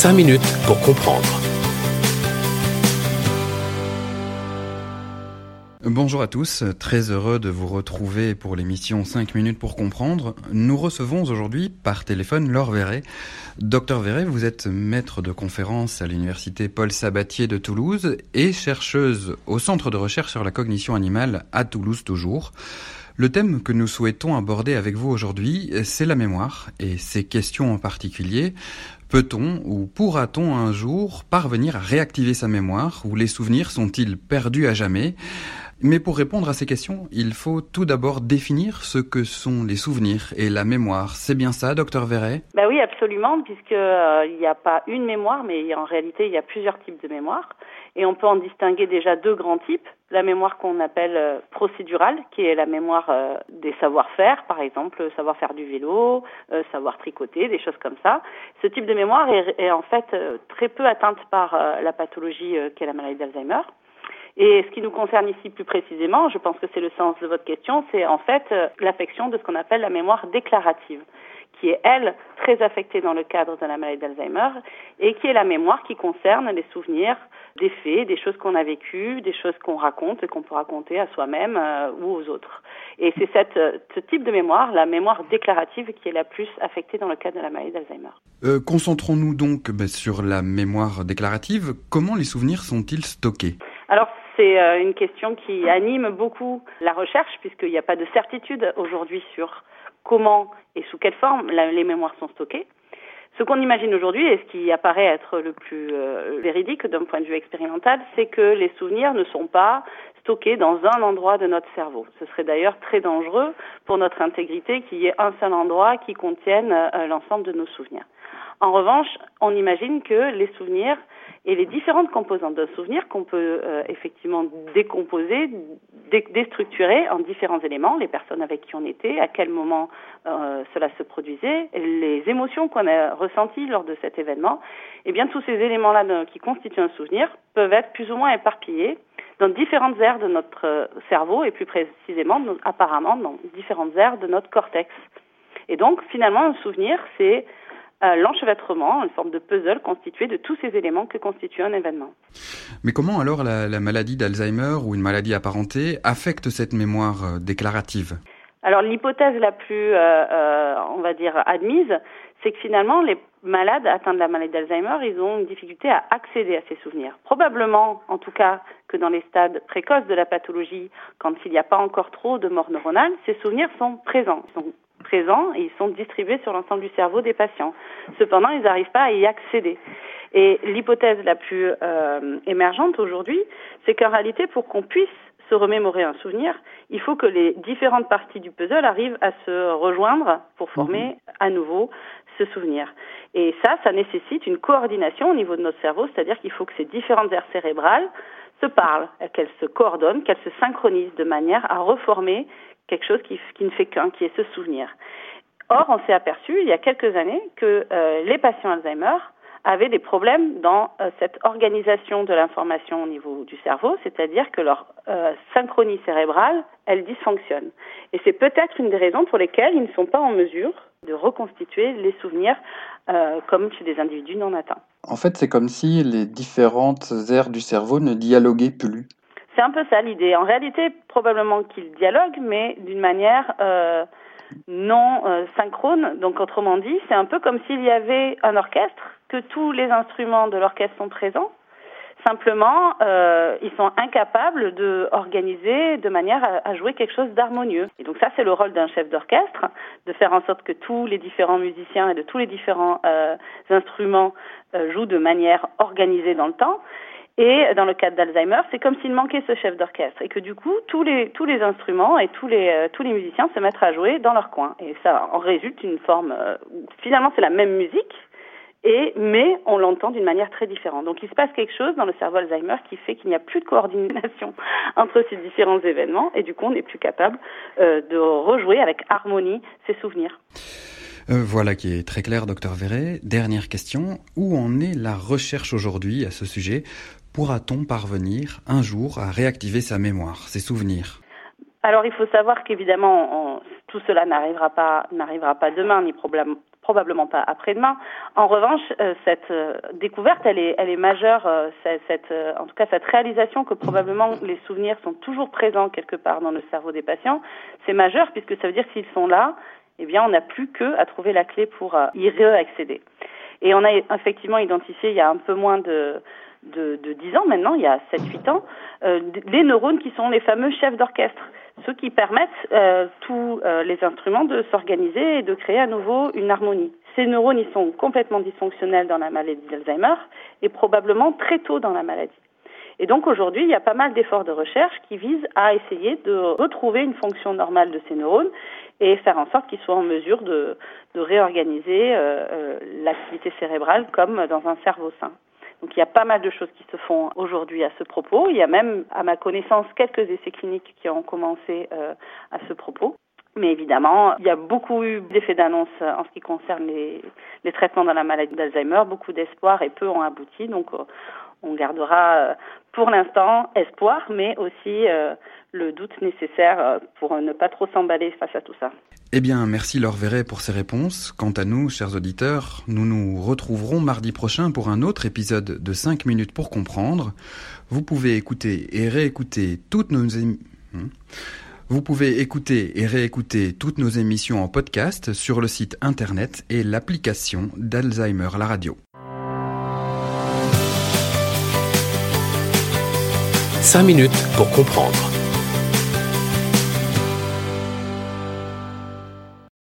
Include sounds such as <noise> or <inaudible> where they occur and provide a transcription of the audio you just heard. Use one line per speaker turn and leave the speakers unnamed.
5 minutes pour comprendre.
Bonjour à tous, très heureux de vous retrouver pour l'émission 5 minutes pour comprendre. Nous recevons aujourd'hui par téléphone Laure Verret. Docteur Verret, vous êtes maître de conférence à l'université Paul Sabatier de Toulouse et chercheuse au centre de recherche sur la cognition animale à Toulouse toujours. Le thème que nous souhaitons aborder avec vous aujourd'hui, c'est la mémoire et ces questions en particulier. Peut-on ou pourra-t-on un jour parvenir à réactiver sa mémoire ou les souvenirs sont-ils perdus à jamais? Mais pour répondre à ces questions, il faut tout d'abord définir ce que sont les souvenirs et la mémoire. C'est bien ça, docteur Verret
Ben oui, absolument, puisqu'il euh, n'y a pas une mémoire, mais en réalité, il y a plusieurs types de mémoire. Et on peut en distinguer déjà deux grands types. La mémoire qu'on appelle euh, procédurale, qui est la mémoire euh, des savoir-faire, par exemple, savoir faire du vélo, savoir tricoter, des choses comme ça. Ce type de mémoire est en fait très peu atteinte par la pathologie qu'est la maladie d'Alzheimer. Et ce qui nous concerne ici plus précisément, je pense que c'est le sens de votre question, c'est en fait euh, l'affection de ce qu'on appelle la mémoire déclarative qui est, elle, très affectée dans le cadre de la maladie d'Alzheimer, et qui est la mémoire qui concerne les souvenirs des faits, des choses qu'on a vécues, des choses qu'on raconte et qu'on peut raconter à soi-même euh, ou aux autres. Et c'est cette, euh, ce type de mémoire, la mémoire déclarative, qui est la plus affectée dans le cadre de la maladie d'Alzheimer.
Concentrons-nous donc bah, sur la mémoire déclarative. Comment les souvenirs sont-ils stockés?
Alors, c'est euh, une question qui anime beaucoup la recherche puisqu'il n'y a pas de certitude aujourd'hui sur comment et sous quelle forme les mémoires sont stockées. Ce qu'on imagine aujourd'hui et ce qui apparaît être le plus euh, véridique d'un point de vue expérimental, c'est que les souvenirs ne sont pas stockés dans un endroit de notre cerveau. Ce serait d'ailleurs très dangereux pour notre intégrité qu'il y ait un seul endroit qui contienne euh, l'ensemble de nos souvenirs. En revanche, on imagine que les souvenirs et les différentes composantes d'un souvenir qu'on peut euh, effectivement décomposer, déstructurer en différents éléments, les personnes avec qui on était, à quel moment euh, cela se produisait, les émotions qu'on a ressenties lors de cet événement, et eh bien tous ces éléments-là qui constituent un souvenir peuvent être plus ou moins éparpillés dans différentes aires de notre euh, cerveau et plus précisément apparemment dans différentes aires de notre cortex. Et donc finalement un souvenir c'est euh, l'enchevêtrement, une forme de puzzle constitué de tous ces éléments que constitue un événement.
Mais comment alors la, maladie d'Alzheimer ou une maladie apparentée affecte cette mémoire euh, déclarative?
Alors l'hypothèse la plus, euh, on va dire, admise, c'est que finalement les malades atteints de la maladie d'Alzheimer, ils ont une difficulté à accéder à ces souvenirs. Probablement, en tout cas, que dans les stades précoces de la pathologie, quand il n'y a pas encore trop de mort neuronale, ces souvenirs sont présents, ils sont présents et ils sont distribués sur l'ensemble du cerveau des patients. Cependant, ils n'arrivent pas à y accéder. Et l'hypothèse la plus euh, émergente aujourd'hui, c'est qu'en réalité, pour qu'on puisse se remémorer un souvenir, il faut que les différentes parties du puzzle arrivent à se rejoindre pour former mhm. à nouveau ce souvenir. Et ça, ça nécessite une coordination au niveau de notre cerveau, c'est-à-dire qu'il faut que ces différentes aires cérébrales se parlent, qu'elles se coordonnent, qu'elles se synchronisent de manière à reformer quelque chose qui, ne fait qu'un, qui est ce souvenir. Or, on s'est aperçu il y a quelques années que euh, les patients Alzheimer avaient des problèmes dans euh, cette organisation de l'information au niveau du cerveau, c'est-à-dire que leur euh, synchronie cérébrale, elle dysfonctionne. Et c'est peut-être une des raisons pour lesquelles ils ne sont pas en mesure de reconstituer les souvenirs comme chez des individus non atteints.
En fait, c'est comme si les différentes aires du cerveau ne dialoguaient plus.
C'est un peu ça l'idée. En réalité, probablement qu'ils dialoguent, mais d'une manière euh, non euh, synchrone. Donc, autrement dit, c'est un peu comme s'il y avait un orchestre, que tous les instruments de l'orchestre sont présents. Simplement, euh, ils sont incapables de organiser de manière à, à jouer quelque chose d'harmonieux. Et donc ça, c'est le rôle d'un chef d'orchestre, de faire en sorte que tous les différents musiciens et de tous les différents euh, instruments euh, jouent de manière organisée dans le temps. Et dans le cadre d'Alzheimer, c'est comme s'il manquait ce chef d'orchestre et que du coup, tous les, tous les instruments et tous les, euh, tous les musiciens se mettent à jouer dans leur coin. Et ça en résulte une forme, euh, finalement c'est la même musique, et, mais on l'entend d'une manière très différente. Donc il se passe quelque chose dans le cerveau Alzheimer qui fait qu'il n'y a plus de coordination <laughs> entre ces différents événements et du coup on n'est plus capable euh, de rejouer avec harmonie ces souvenirs.
voilà qui est très clair, docteur Verret. Dernière question. Où en est la recherche aujourd'hui à ce sujet? Pourra-t-on parvenir un jour à réactiver sa mémoire, ses souvenirs?
Alors il faut savoir qu'évidemment tout cela n'arrivera pas, n'arrivera pas demain ni probablement pas après-demain. En revanche, euh, cette euh, découverte, elle est, majeure. Euh, en tout cas, cette réalisation que probablement les souvenirs sont toujours présents quelque part dans le cerveau des patients, c'est majeur puisque ça veut dire que s'ils sont là, eh bien, on n'a plus que à trouver la clé pour y réaccéder. Et on a effectivement identifié il y a un peu moins de de, de 10 ans maintenant, il y a 7-8 ans, les neurones qui sont les fameux chefs d'orchestre ce qui permettent euh, tous euh, les instruments de s'organiser et de créer à nouveau une harmonie. Ces neurones, sont complètement dysfonctionnels dans la maladie d'Alzheimer et probablement très tôt dans la maladie. Et donc aujourd'hui, il y a pas mal d'efforts de recherche qui visent à essayer de retrouver une fonction normale de ces neurones et faire en sorte qu'ils soient en mesure de, réorganiser euh, l'activité cérébrale comme dans un cerveau sain. Donc il y a pas mal de choses qui se font aujourd'hui à ce propos. Il y a même, à ma connaissance, quelques essais cliniques qui ont commencé euh, à ce propos. Mais évidemment, il y a beaucoup eu d'effets d'annonce en ce qui concerne les, les traitements dans la maladie d'Alzheimer, beaucoup d'espoir et peu ont abouti. Donc euh, on gardera euh, pour l'instant espoir, mais aussi le doute nécessaire pour ne pas trop s'emballer face à tout ça.
Eh bien, merci Laure Verret pour ces réponses. Quant à nous, chers auditeurs, nous nous retrouverons mardi prochain pour un autre épisode de 5 minutes pour comprendre. Vous pouvez écouter et réécouter toutes nos émissions. Hmm. Vous pouvez écouter et réécouter toutes nos émissions en podcast sur le site internet et l'application d'Alzheimer la radio.
5 minutes pour comprendre.